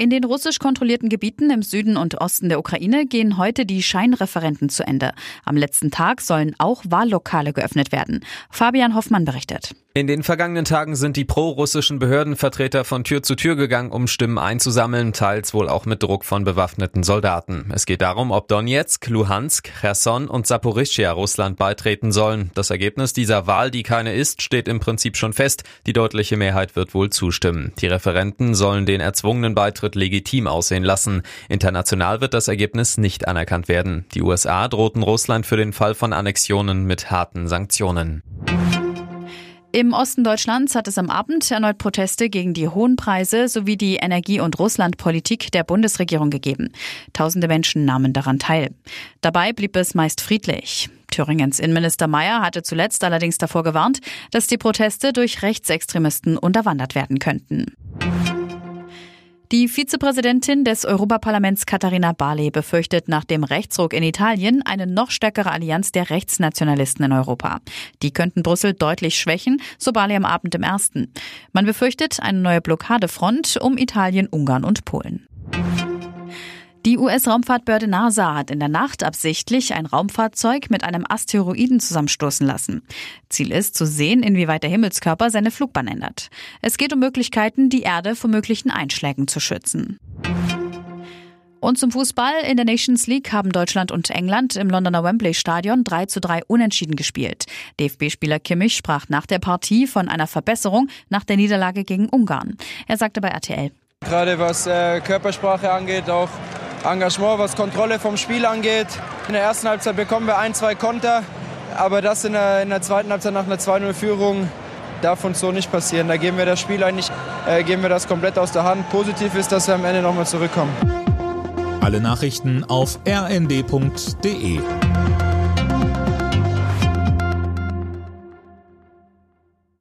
In den russisch kontrollierten Gebieten im Süden und Osten der Ukraine gehen heute die Scheinreferenten zu Ende. Am letzten Tag sollen auch Wahllokale geöffnet werden. Fabian Hoffmann berichtet. In den vergangenen Tagen sind die pro-russischen Behördenvertreter von Tür zu Tür gegangen, um Stimmen einzusammeln, teils wohl auch mit Druck von bewaffneten Soldaten. Es geht darum, ob Donetsk, Luhansk, Cherson und Saporischschja Russland beitreten sollen. Das Ergebnis dieser Wahl, die keine ist, steht im Prinzip schon fest. Die deutliche Mehrheit wird wohl zustimmen. Die Referenten sollen den erzwungenen Beitritt legitim aussehen lassen. International wird das Ergebnis nicht anerkannt werden. Die USA drohten Russland für den Fall von Annexionen mit harten Sanktionen. Im Osten Deutschlands hat es am Abend erneut Proteste gegen die hohen Preise sowie die Energie- und Russlandpolitik der Bundesregierung gegeben. Tausende Menschen nahmen daran teil. Dabei blieb es meist friedlich. Thüringens Innenminister Mayer hatte zuletzt allerdings davor gewarnt, dass die Proteste durch Rechtsextremisten unterwandert werden könnten. Die Vizepräsidentin des Europaparlaments Katharina Barley befürchtet nach dem Rechtsruck in Italien eine noch stärkere Allianz der Rechtsnationalisten in Europa. Die könnten Brüssel deutlich schwächen, so Barley am Abend im ersten. Man befürchtet eine neue Blockadefront um Italien, Ungarn und Polen. Die US-Raumfahrtbehörde NASA hat in der Nacht absichtlich ein Raumfahrzeug mit einem Asteroiden zusammenstoßen lassen. Ziel ist zu sehen, inwieweit der Himmelskörper seine Flugbahn ändert. Es geht um Möglichkeiten, die Erde vor möglichen Einschlägen zu schützen. Und zum Fußball. In der Nations League haben Deutschland und England im Londoner Wembley Stadion 3 zu 3 unentschieden gespielt. DFB-Spieler Kimmich sprach nach der Partie von einer Verbesserung nach der Niederlage gegen Ungarn. Er sagte bei RTL. Gerade was äh, Körpersprache angeht, auch Engagement, was Kontrolle vom Spiel angeht. In der ersten Halbzeit bekommen wir ein, zwei Konter, aber das in der, in der zweiten Halbzeit nach einer 2-0-Führung darf uns so nicht passieren. Da geben wir das Spiel eigentlich, äh, geben wir das komplett aus der Hand. Positiv ist, dass wir am Ende nochmal zurückkommen. Alle Nachrichten auf rnd.de